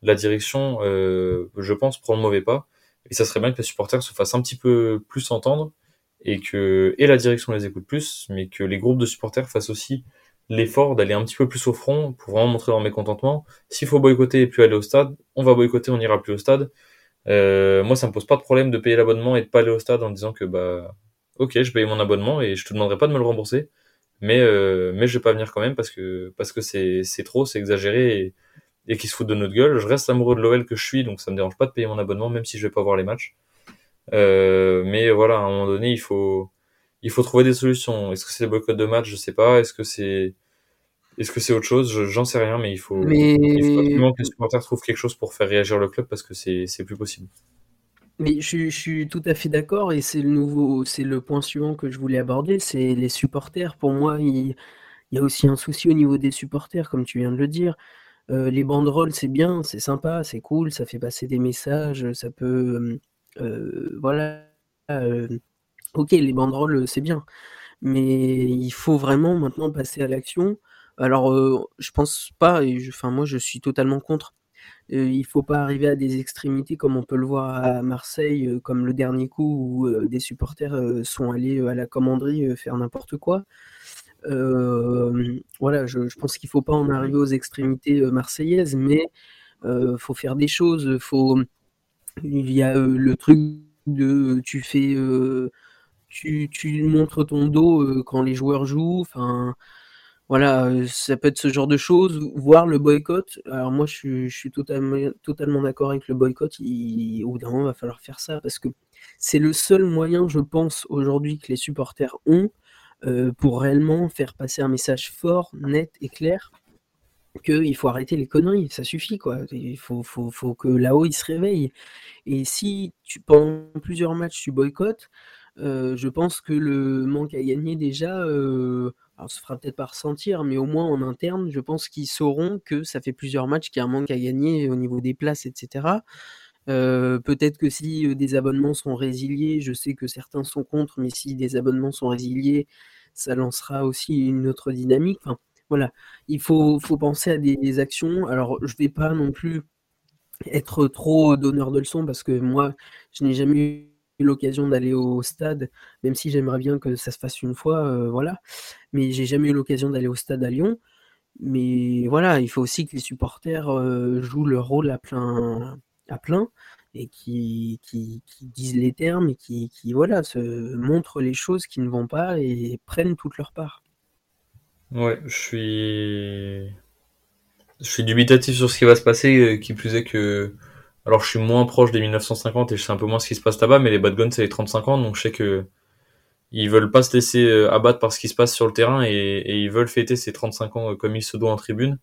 la direction, euh, je pense, prend le mauvais pas. Et ça serait bien que les supporters se fassent un petit peu plus entendre et que et la direction les écoute plus, mais que les groupes de supporters fassent aussi l'effort d'aller un petit peu plus au front pour vraiment montrer leur mécontentement. S'il faut boycotter et plus aller au stade, on va boycotter, on n'ira plus au stade. Euh, moi, ça me pose pas de problème de payer l'abonnement et de pas aller au stade en disant que bah ok, je paye mon abonnement et je te demanderai pas de me le rembourser, mais euh, mais je vais pas venir quand même parce que parce que c'est c'est trop, c'est exagéré et, et qu'ils se foutent de notre gueule. Je reste amoureux de l'OL que je suis, donc ça me dérange pas de payer mon abonnement même si je vais pas voir les matchs. Euh, mais voilà, à un moment donné, il faut il faut trouver des solutions. Est-ce que c'est le boycott de match Je sais pas. Est-ce que c'est est-ce que c'est autre chose? Je- J'en sais rien, mais il faut Mais, il faut absolument que les supporters trouvent quelque chose pour faire réagir le club parce que c'est plus possible. mais je, suis- je suis tout à fait d'accord et c'est le nouveau, c'est le point suivant que je voulais aborder, c'est les supporters. Pour moi, il, il y a aussi un souci au niveau des supporters, comme tu viens de le dire. Euh, les banderoles, c'est bien, c'est sympa, c'est cool, ça fait passer des messages, ça peut, euh, voilà. euh, ok, les banderoles, c'est bien, mais il faut vraiment maintenant passer à l'action. Alors, euh, je pense pas, et je- enfin moi, je suis totalement contre. Euh, il faut pas arriver à des extrémités comme on peut le voir à Marseille, euh, comme le dernier coup où euh, des supporters euh, sont allés à la commanderie faire n'importe quoi. Voilà, je, pense qu'il faut pas en arriver aux extrémités marseillaises, mais faut faire des choses. Il y a le truc de tu fais, tu, tu montres ton dos quand les joueurs jouent. Enfin, voilà, ça peut être ce genre de choses, voire le boycott. Alors moi, je suis, totalement, d'accord avec le boycott. Au bout d'un moment, il va falloir faire ça parce que c'est le seul moyen, je pense, aujourd'hui que les supporters ont pour réellement faire passer un message fort, net et clair qu'il faut arrêter les conneries, ça suffit quoi. Il faut, faut, faut que là-haut il se réveille. Et si tu pendant plusieurs matchs tu boycottes, je pense que le manque à gagner déjà, euh, alors se fera peut-être pas ressentir, mais au moins en interne, je pense qu'ils sauront que ça fait plusieurs matchs qu'il y a un manque à gagner au niveau des places, etc. peut-être que si des abonnements sont résiliés, je sais que certains sont contre, mais si des abonnements sont résiliés, ça lancera aussi une autre dynamique. voilà, il faut, penser à des, actions. Alors, je vais pas non plus être trop donneur de leçons parce que moi, je n'ai jamais eu l'occasion d'aller au stade, même si j'aimerais bien que ça se fasse une fois, euh, voilà. Mais j'ai jamais eu l'occasion d'aller au stade à Lyon. Mais voilà, il faut aussi que les supporters euh, jouent leur rôle à plein, à plein et qui, qui, disent les termes et qui, qui, voilà, se montrent les choses qui ne vont pas et prennent toute leur part. Ouais, je suis. Je suis dubitatif sur ce qui va se passer, euh, qui plus est que alors je suis moins proche des 1950 et je sais un peu moins ce qui se passe là-bas, mais les Bad Guns c'est les 35 ans, donc je sais que ils veulent pas se laisser euh, abattre par ce qui se passe sur le terrain et, ils veulent fêter ces 35 ans euh, comme il se doit en tribune.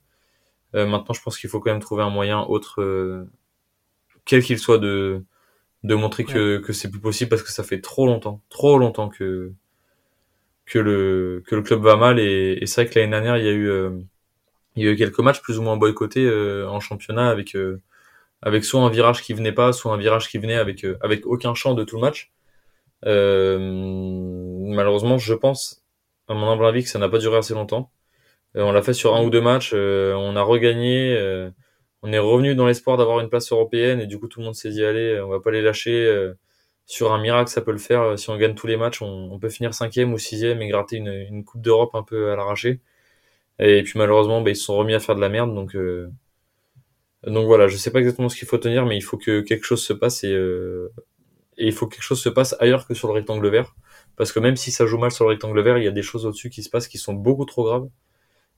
Euh, maintenant, je pense qu'il faut quand même trouver un moyen autre, quel qu'il soit, de de montrer que, que c'est plus possible parce que ça fait trop longtemps, trop longtemps que que le que le club va mal et, et c'est vrai que l'année dernière il y a eu il y a eu quelques matchs plus ou moins boycottés en championnat avec avec soit un virage qui venait pas, soit un virage qui venait avec euh, avec aucun champ de tout le match. Euh, malheureusement, je pense, à mon humble avis, que ça n'a pas duré assez longtemps. Euh, on l'a fait sur un ou deux matchs, on a regagné, on est revenu dans l'espoir d'avoir une place européenne et du coup tout le monde s'est dit allez, on va pas les lâcher. sur un miracle, ça peut le faire. Si on gagne tous les matchs, on, peut finir cinquième ou sixième et gratter une, une coupe d'Europe un peu à l'arraché. Et puis malheureusement, bah, ils se sont remis à faire de la merde, donc donc voilà, je sais pas exactement ce qu'il faut tenir, mais il faut que quelque chose se passe et, euh, et il faut que quelque chose se passe ailleurs que sur le rectangle vert. Parce que même si ça joue mal sur le rectangle vert, il y a des choses au-dessus qui se passent qui sont beaucoup trop graves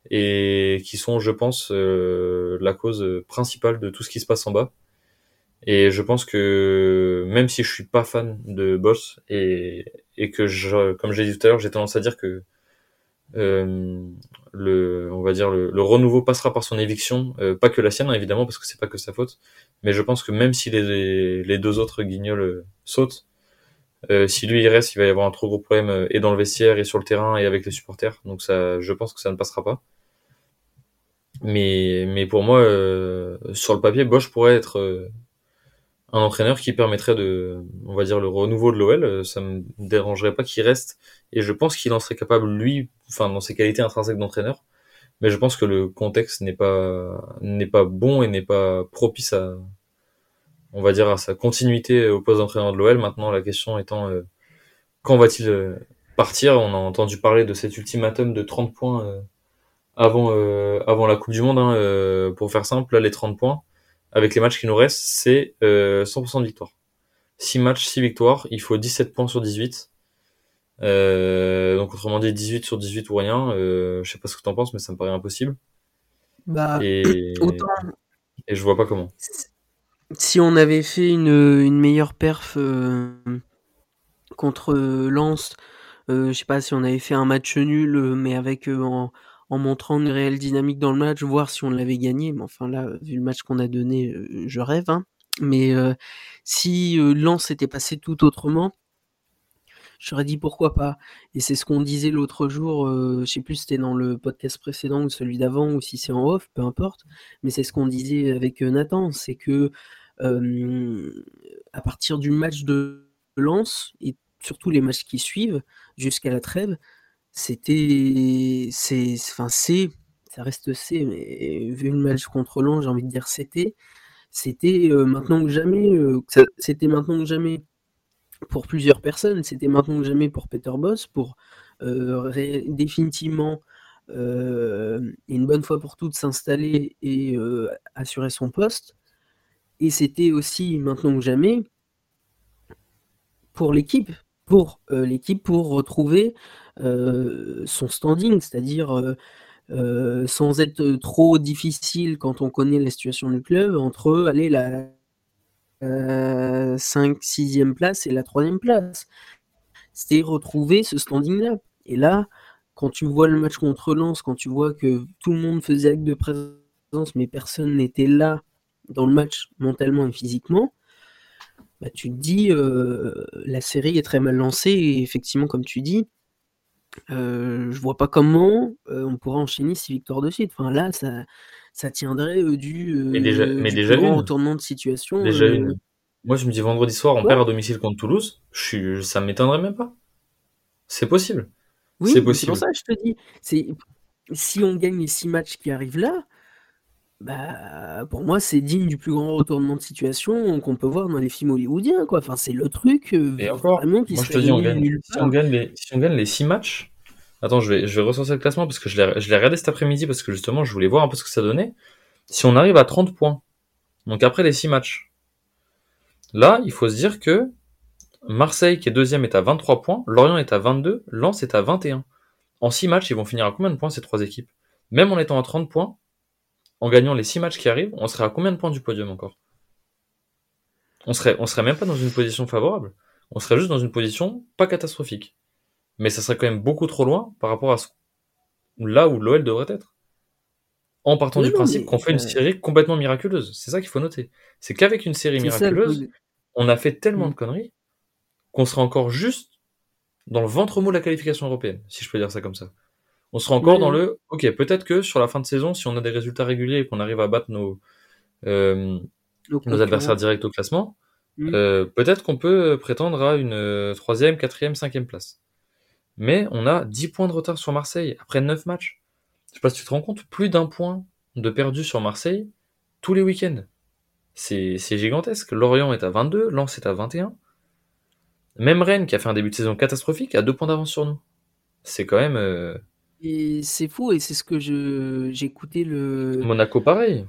et qui sont, je pense, euh, la cause principale de tout ce qui se passe en bas. Et je pense que même si je suis pas fan de Boss et, et que je, comme j'ai dit tout à l'heure, j'ai tendance à dire que euh, le, on va dire le, renouveau passera par son éviction, euh, pas que la sienne évidemment parce que c'est pas que sa faute, mais je pense que même si les, les deux autres guignols euh, sautent, euh, si lui il reste, il va y avoir un trop gros problème et dans le vestiaire et sur le terrain et avec les supporters, donc ça, je pense que ça ne passera pas. Mais, mais pour moi, sur le papier, Bosch pourrait être un entraîneur qui permettrait de, on va dire, le renouveau de l'OL. Euh, ça me dérangerait pas qu'il reste. Et je pense qu'il en serait capable, lui, enfin, dans ses qualités intrinsèques d'entraîneur. Mais je pense que le contexte n'est pas, n'est pas bon et n'est pas propice à, on va dire, à sa continuité au poste d'entraîneur de l'OL. Maintenant, la question étant, euh, quand va-t-il euh, partir? On a entendu parler de cet ultimatum de 30 points avant, avant la Coupe du Monde, hein, pour faire simple. Là, les 30 points avec les matchs qui nous restent, c'est euh, 100% de victoire. 6 matchs, 6 victoires, il faut 17 points sur 18. Euh, donc autrement dit 18 sur 18 ou rien. Euh, je sais pas ce que t'en penses, mais ça me paraît impossible. Bah, et... Autant... et je vois pas comment. Si on avait fait une, une meilleure perf euh, contre Lens, euh, je sais pas si on avait fait un match nul, mais avec en, en montrant une réelle dynamique dans le match, voir si on l'avait gagné. Mais enfin là, vu le match qu'on a donné, euh, je rêve. Hein. Mais euh, si euh, Lens était passé tout autrement, j'aurais dit pourquoi pas. Et c'est ce qu'on disait l'autre jour, je sais plus si c'était dans le podcast précédent ou celui d'avant, ou si c'est en off, peu importe. Mais c'est ce qu'on disait avec Nathan, c'est que à partir du match de Lens, et surtout les matchs qui suivent, jusqu'à la trêve, c'était c'est enfin c'est ça reste C, mais vu le match contre Lens, j'ai envie de dire c'était c'était euh, maintenant que jamais euh, c'était maintenant que jamais pour plusieurs personnes, c'était maintenant que jamais pour Peter Boss pour définitivement une bonne fois pour toutes s'installer et assurer son poste. Et c'était aussi maintenant que jamais pour l'équipe, pour l'équipe pour retrouver son standing, c'est-à-dire euh, sans être trop difficile quand on connaît la situation du club, entre aller la 5 6e place et la 3e place. C'était retrouver ce standing-là. Et là, quand tu vois le match contre Lens, quand tu vois que tout le monde faisait acte de présence, mais personne n'était là dans le match mentalement et physiquement, bah, tu te dis, euh, la série est très mal lancée, et effectivement, comme tu dis, euh, je vois pas comment euh, on pourrait enchaîner ces victoires de suite. Enfin, là, ça, ça tiendrait du, mais déjà, mais déjà grand retournement de situation. Déjà une. Moi, je me dis vendredi soir, on perd à domicile contre Toulouse. Je suis, ça m'étonnerait même pas. C'est possible. Oui, c'est possible. pour ça que je te dis. C'est si on gagne les six matchs qui arrivent là, bah, pour moi, c'est digne du plus grand retournement de situation qu'on peut voir dans les films hollywoodiens, quoi. Enfin, c'est le truc euh, Et encore, vraiment qui moi je te dis, on gagne, si, on gagne les, si on gagne les six matchs, attends, je vais, je vais ressortir le classement parce que je l'ai, je l'ai regardé cet après-midi parce que justement, je voulais voir un peu ce que ça donnait. Si on arrive à 30 points, donc après les six matchs, là, il faut se dire que Marseille, qui est deuxième, est à 23 points, Lorient est à 22, Lens est à 21. En six matchs, ils vont finir à combien de points ces trois équipes? Même en étant à 30 points, en gagnant les 6 matchs qui arrivent, on serait à combien de points du podium encore? On serait, on serait même pas dans une position favorable. On serait juste dans une position pas catastrophique. Mais ça serait quand même beaucoup trop loin par rapport à là où l'OL devrait être. En partant du principe qu'on fait une série complètement miraculeuse. C'est ça qu'il faut noter. C'est qu'avec une série miraculeuse, on a fait tellement mm. de conneries qu'on serait encore juste dans le ventre mou de la qualification européenne, si je peux dire ça comme ça. On sera encore dans le, ok, peut-être que sur la fin de saison, si on a des résultats réguliers et qu'on arrive à battre nos, euh, nos adversaires directs au classement, mm. euh, peut-être qu'on peut prétendre à une euh, troisième, quatrième, cinquième place. Mais on a 10 points de retard sur Marseille après 9 matchs. Je sais pas si tu te rends compte, plus d'un point de perdu sur Marseille tous les week-ends. C'est gigantesque. Lorient est à 22, Lens est à 21. Même Rennes, qui a fait un début de saison catastrophique, a deux points d'avance sur nous. C'est quand même. Et c'est fou, et c'est ce que je j'écoutais le. Monaco, pareil.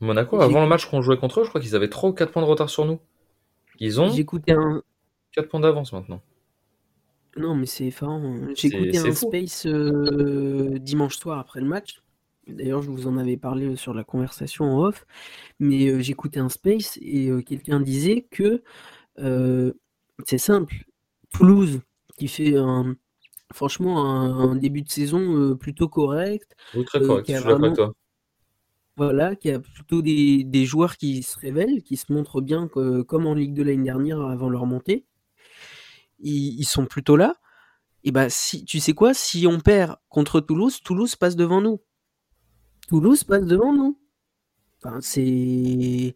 Monaco, avant le match qu'on jouait contre eux, je crois qu'ils avaient 3 ou 4 points de retard sur nous. Ils ont J'écoutais un. 4 points d'avance maintenant. Non, mais c'est effarant. Hein. J'écoutais un space euh, dimanche soir après le match. D'ailleurs, je vous en avais parlé sur la conversation en off. Mais euh, j'écoutais un space et euh, quelqu'un disait que c'est simple. Toulouse, qui fait un, franchement un, début de saison plutôt correct. Oui, très correct, je suis d'accord avec toi. Voilà, qui a plutôt des, des, joueurs qui se révèlent, qui se montrent bien que, comme en Ligue de l'année dernière avant leur montée. Ils, ils, sont plutôt là. Et bah si tu sais quoi, si on perd contre Toulouse, Toulouse passe devant nous. Toulouse passe devant nous. Enfin, c'est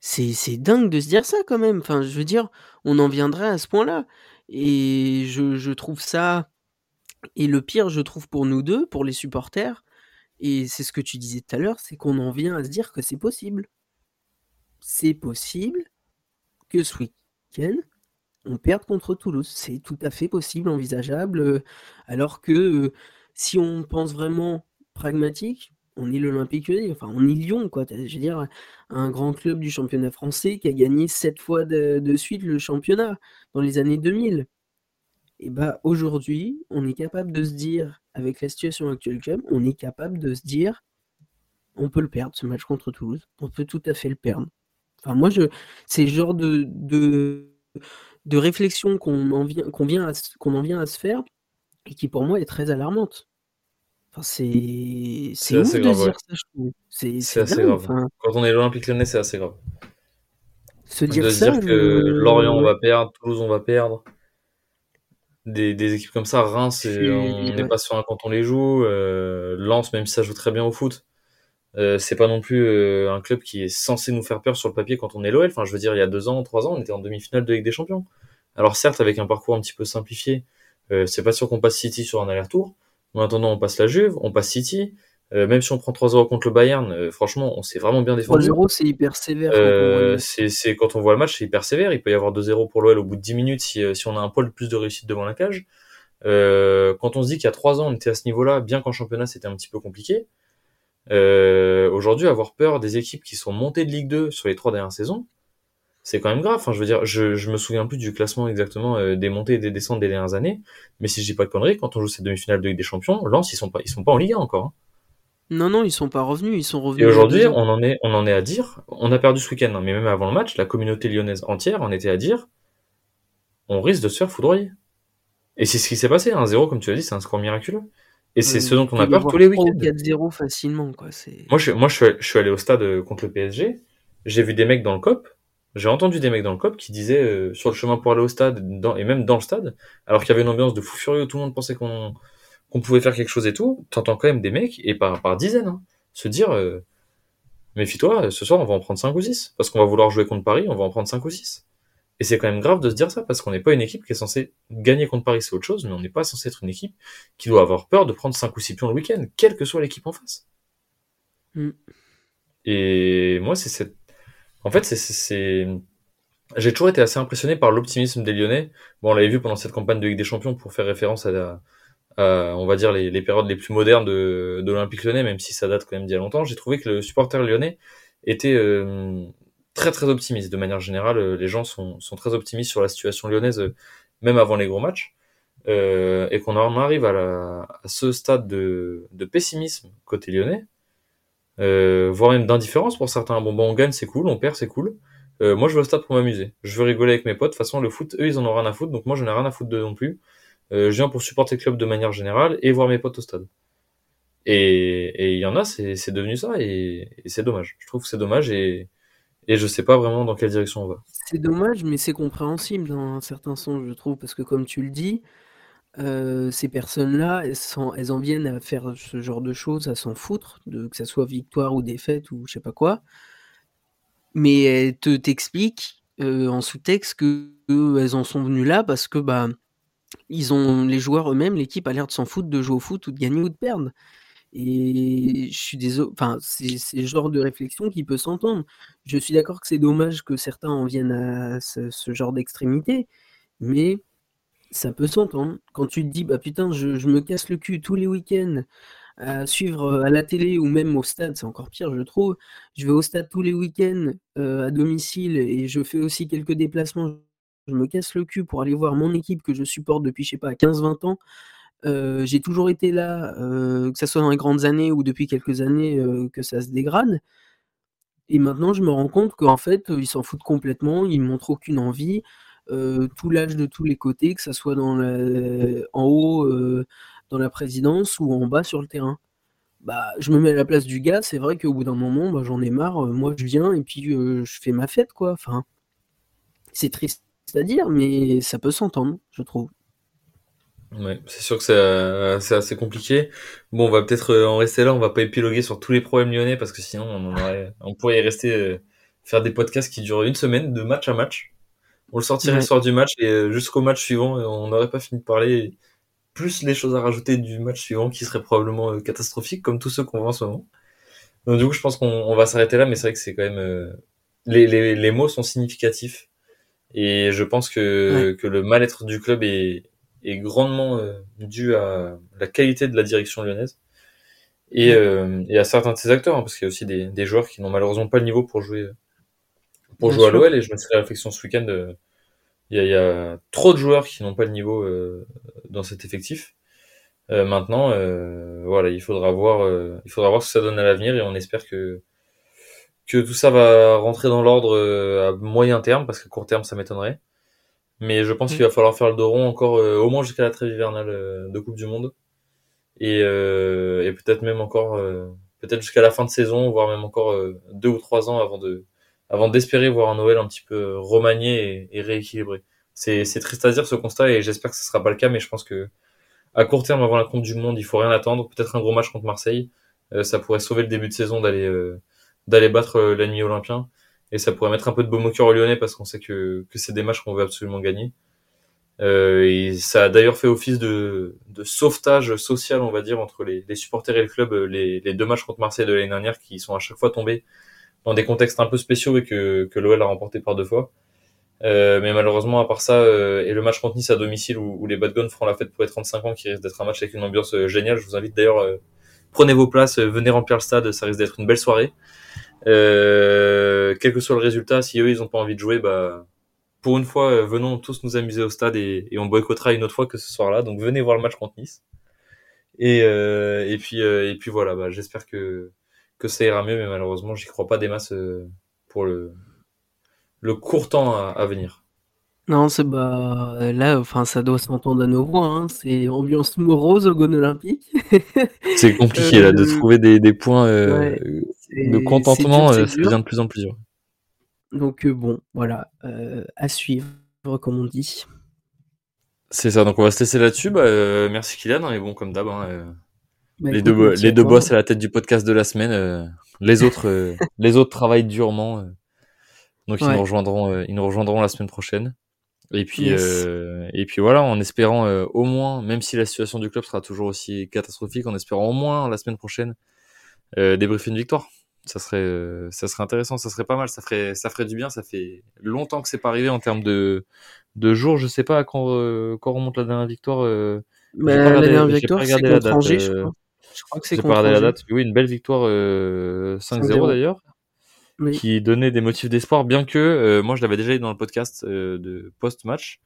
c'est dingue de se dire ça quand même. Enfin, je veux dire, on en viendrait à ce point-là. Et je, trouve ça. Et le pire, je trouve pour nous deux, pour les supporters, et c'est ce que tu disais tout à l'heure, c'est qu'on en vient à se dire que c'est possible. C'est possible que ce week-end, on perde contre Toulouse. C'est tout à fait possible, envisageable. Alors que si on pense vraiment pragmatique, on est l'Olympique Lyonnais, enfin on est Lyon, quoi. Je veux dire, un grand club du championnat français qui a gagné sept fois de, suite le championnat dans les années 2000. Et bah aujourd'hui, on est capable de se dire, avec la situation actuelle club, on est capable de se dire, on peut le perdre ce match contre Toulouse, on peut tout à fait le perdre. Enfin moi, je, c'est le genre de, de, réflexion qu'on en vient qu'on en vient à se faire et qui pour moi est très alarmante c'est c'est ouf de dire ça, je trouve. C'est assez grave. Quand on est l'Olympique Lyonnais, c'est assez grave. Se dire de se dire que Lorient on va perdre, Toulouse on va perdre. Des, des équipes comme ça, Reims, on n'est pas sûr quand on les joue. Euh, Lens, même si ça joue très bien au foot, euh, c'est pas non plus euh, un club qui est censé nous faire peur sur le papier quand on est l'OL. Enfin, je veux dire, il y a deux ans, trois ans, on était en demi-finale de Ligue des Champions. Alors certes, avec un parcours un petit peu simplifié, euh, c'est pas sûr qu'on passe City sur un aller-retour, en attendant, on passe la Juve, on passe City. Euh, même si on prend 3-0 contre le Bayern, euh, franchement, on s'est vraiment bien défendu. 3-0, c'est hyper sévère. Euh, c'est quand on voit le match, c'est hyper sévère. Il peut y avoir 2-0 pour l'OL au bout de 10 minutes si, si on a un poil plus de réussite devant la cage. quand on se dit qu'il y a 3 ans, on était à ce niveau-là, bien qu'en championnat, c'était un petit peu compliqué. Aujourd'hui, avoir peur des équipes qui sont montées de Ligue 2 sur les 3 dernières saisons, c'est quand même grave. Enfin, je veux dire, je, je me souviens plus du classement exactement euh, des montées et des descentes des dernières années, mais si je dis pas de conneries, quand on joue cette demi-finale de Ligue des Champions, Lens, ils sont pas, ils sont pas en Ligue 1 encore. hein. Non, non, ils sont pas revenus, ils sont revenus. Et aujourd'hui, on en est, on en est à dire, on a perdu ce week-end, hein, mais même avant le match, la communauté lyonnaise entière en était à dire, on risque de se faire foudroyer. Et c'est ce qui s'est passé, 1-0, comme tu l'as dit, c'est un score miraculeux. Et c'est ce dont on a peur tous les 3 ou week-ends. 4-0 facilement, quoi. Moi, je, moi, je suis, je suis allé au stade contre le PSG. J'ai vu des mecs dans le COP. J'ai entendu des mecs dans le COP qui disaient euh, sur le chemin pour aller au stade, dans, et même dans le stade, alors qu'il y avait une ambiance de fou furieux, tout le monde pensait qu'on qu'on pouvait faire quelque chose et tout. T'entends quand même des mecs, et par, par dizaines, hein, se dire euh, méfie-toi, ce soir on va en prendre 5 ou 6. Parce qu'on va vouloir jouer contre Paris, on va en prendre 5 ou 6. Et c'est quand même grave de se dire ça, parce qu'on n'est pas une équipe qui est censée gagner contre Paris, c'est autre chose, mais on n'est pas censé être une équipe qui doit avoir peur de prendre 5 ou 6 pions le week-end, quelle que soit l'équipe en face. Mm. Et moi, c'est cette. En fait, c'est. J'ai toujours été assez impressionné par l'optimisme des Lyonnais. Bon, on l'avait vu pendant cette campagne de Ligue des Champions pour faire référence à, la- à, on va dire, les, les périodes les plus modernes de, de l'Olympique lyonnais, même si ça date quand même d'il y a longtemps. J'ai trouvé que le supporter lyonnais était euh, très très optimiste. De manière générale, euh, les gens sont, sont très optimistes sur la situation lyonnaise, euh, même avant les gros matchs. Euh, et qu'on en arrive à, la, à ce stade de, de pessimisme côté lyonnais, euh, voire même d'indifférence pour certains. Bon, bon, on gagne, c'est cool, on perd, c'est cool. Euh, moi, je vais au stade pour m'amuser. Je veux rigoler avec mes potes. De toute façon, le foot, eux, ils en ont rien à foutre, donc moi, je n'ai rien à foutre d'eux non plus. Euh, je viens pour supporter le club de manière générale et voir mes potes au stade. Et il y en a, c'est devenu ça, et, et c'est dommage. Je trouve que c'est dommage, et, et je sais pas vraiment dans quelle direction on va. C'est dommage, mais c'est compréhensible dans un certain sens, je trouve, parce que comme tu le dis, ces personnes-là, elles, en viennent à faire ce genre de choses, à s'en foutre, de, que ça soit victoire ou défaite ou je sais pas quoi. Mais elles te t'expliquent en sous-texte que eux, elles en sont venues là parce que bah ils ont les joueurs eux-mêmes, l'équipe a l'air de s'en foutre de jouer au foot ou de gagner ou de perdre. Et je suis désolé, enfin, c'est c'est le genre de réflexion qui peut s'entendre. Je suis d'accord que c'est dommage que certains en viennent à ce, ce genre d'extrémité, mais ça peut s'entendre. Quand tu te dis, bah putain, je, me casse le cul tous les week-ends à suivre euh, à la télé ou même au stade, c'est encore pire, je trouve. Je vais au stade tous les week-ends euh, à domicile et je fais aussi quelques déplacements. Je me casse le cul pour aller voir mon équipe que je supporte depuis, je sais pas, 15-20 ans. Euh, j'ai toujours été là, que ça soit dans les grandes années ou depuis quelques années que ça se dégrade. Et maintenant, je me rends compte qu'en fait, ils s'en foutent complètement, ils montrent aucune envie. Euh, tout l'âge de tous les côtés, que ça soit dans la- en haut, euh, dans la présidence ou en bas sur le terrain. Bah, je me mets à la place du gars, c'est vrai qu'au bout d'un moment, bah, j'en ai marre, euh, moi je viens et puis je fais ma fête, quoi. Enfin, c'est triste à dire, mais ça peut s'entendre, je trouve. Ouais, c'est sûr que c'est assez compliqué. Bon, on va peut-être en rester là, on va pas épiloguer sur tous les problèmes lyonnais parce que sinon on pourrait y rester faire des podcasts qui durent une semaine de match à match. On le sortirait Ouais. le soir du match et euh, jusqu'au match suivant, euh, on n'aurait pas fini de parler. Plus les choses à rajouter du match suivant qui serait probablement euh, catastrophique comme tous ceux qu'on voit en ce moment. Donc du coup, je pense qu'on on va s'arrêter là, mais c'est vrai que c'est quand même euh, les, les, les mots sont significatifs et je pense que, que le mal-être du club est, est grandement euh, dû à la qualité de la direction lyonnaise et, euh, et à certains de ses acteurs, hein, parce qu'il y a aussi des, des joueurs qui n'ont malheureusement pas le niveau pour jouer pour Bien jouer à l'OL. Et je me suis fait la réflexion ce week-end, euh, il y, a, il y a trop de joueurs qui n'ont pas le niveau euh, dans cet effectif. Euh, maintenant, euh, voilà, il faudra voir, euh, il faudra voir ce que ça donne à l'avenir et on espère que que tout ça va rentrer dans l'ordre euh, à moyen terme, parce que court terme ça m'étonnerait. Mais je pense Mm. qu'il va falloir faire le dos rond encore euh, au moins jusqu'à la trêve hivernale euh, de Coupe du Monde. Et, euh, et peut-être même encore, euh, peut-être jusqu'à la fin de saison, voire même encore euh, deux ou trois ans avant de, avant d'espérer voir un Noël un petit peu remanié et, rééquilibré. C'est, triste à dire ce constat et j'espère que ce sera pas le cas, mais je pense que à court terme avant la Coupe du Monde, il faut rien attendre. Peut-être un gros match contre Marseille, euh, ça pourrait sauver le début de saison d'aller euh, d'aller battre euh, l'ennemi olympien et ça pourrait mettre un peu de baume au cœur Lyonnais parce qu'on sait que, que c'est des matchs qu'on veut absolument gagner. Euh, et ça a d'ailleurs fait office de, de sauvetage social, on va dire, entre les, les supporters et le club, euh, les, les deux matchs contre Marseille de l'année dernière qui sont à chaque fois tombés dans des contextes un peu spéciaux et que, que l'OL a remporté par deux fois. Euh, mais malheureusement, à part ça, euh, et le match contre Nice à domicile où, où les Bad Guns feront la fête pour les 35 ans, qui risque d'être un match avec une ambiance euh, géniale. Je vous invite d'ailleurs, euh, prenez vos places, euh, venez remplir le stade, ça risque d'être une belle soirée. Quel que soit le résultat, si eux ils ont pas envie de jouer, bah pour une fois, venons tous nous amuser au stade et, et, on boycottera une autre fois que ce soir-là. Donc venez voir le match contre Nice. Et, et puis et puis voilà, bah, j'espère que que ça ira mieux, mais malheureusement j'y crois pas des masses euh, pour le le court temps à, à venir. Non, c'est bah là, enfin ça doit s'entendre à nos voix. Hein. C'est ambiance morose au Gone Olympique. c'est compliqué là de trouver des, des points ouais, de contentement. ça devient de plus en plus dur. Donc bon, voilà, euh, à suivre, comme on dit. C'est ça, donc on va se laisser là-dessus. Bah, euh, merci Kylian, et bon, comme d'hab, hein, euh, bah, les, deux, les deux boss à la tête du podcast de la semaine. les autres, les autres travaillent durement, donc ils nous rejoindront, ils nous rejoindront la semaine prochaine. Et puis, yes. et puis voilà, en espérant au moins, même si la situation du club sera toujours aussi catastrophique, en espérant au moins la semaine prochaine débriefer une victoire ça serait ça serait intéressant ça serait pas mal ça ferait ça ferait du bien ça fait longtemps que c'est pas arrivé en termes de de jours je sais pas quand euh, quand remonte la dernière victoire euh, mais la dernière victoire c'est contre Angers je crois je crois que c'est contre la date. Oui une belle victoire euh, 5-0 d'ailleurs. Oui. qui donnait des motifs d'espoir bien que euh, moi je l'avais déjà dit dans le podcast euh, de post match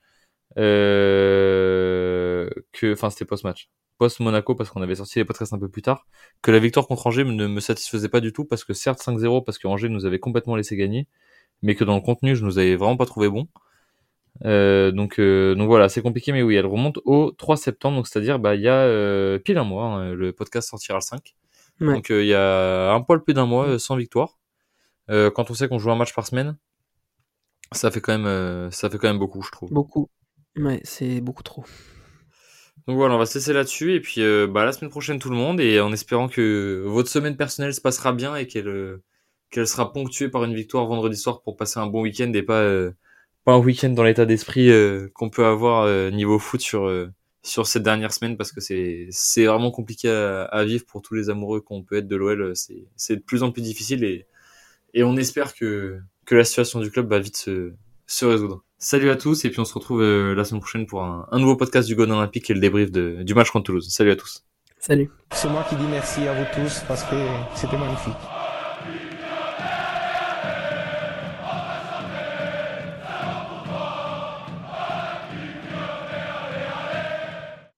que enfin c'était post match post-Monaco, parce qu'on avait sorti les podcasts un peu plus tard, que la victoire contre Angers ne me satisfaisait pas du tout, parce que certes 5-0, parce que Angers nous avait complètement laissé gagner, mais que dans le contenu, je nous avais vraiment pas trouvé bon. Euh, donc, euh, donc voilà, c'est compliqué, mais oui, elle remonte au 3 septembre, donc c'est-à-dire bah il y a euh, pile un mois, hein, le podcast sortira le 5. Ouais. Donc il y a un poil plus d'un mois sans victoire. quand on sait qu'on joue un match par semaine, ça fait quand même, ça fait quand même beaucoup, je trouve. Beaucoup. Ouais, c'est beaucoup trop. Donc voilà, on va se laisser là-dessus et puis bah, la semaine prochaine tout le monde et en espérant que votre semaine personnelle se passera bien et qu'elle qu'elle sera ponctuée par une victoire vendredi soir pour passer un bon week-end et pas pas un week-end dans l'état d'esprit euh, qu'on peut avoir euh, niveau foot sur sur cette dernière semaine parce que c'est c'est vraiment compliqué à, à, vivre pour tous les amoureux qu'on peut être de l'OL. C'est c'est de plus en plus difficile et et on espère que que la situation du club va vite se se résoudre. Salut à tous et puis on se retrouve euh, la semaine prochaine pour un, un nouveau podcast du Gone Olympique et le débrief de, du match contre Toulouse. Salut à tous. Salut. C'est moi qui dis merci à vous tous parce que c'était magnifique.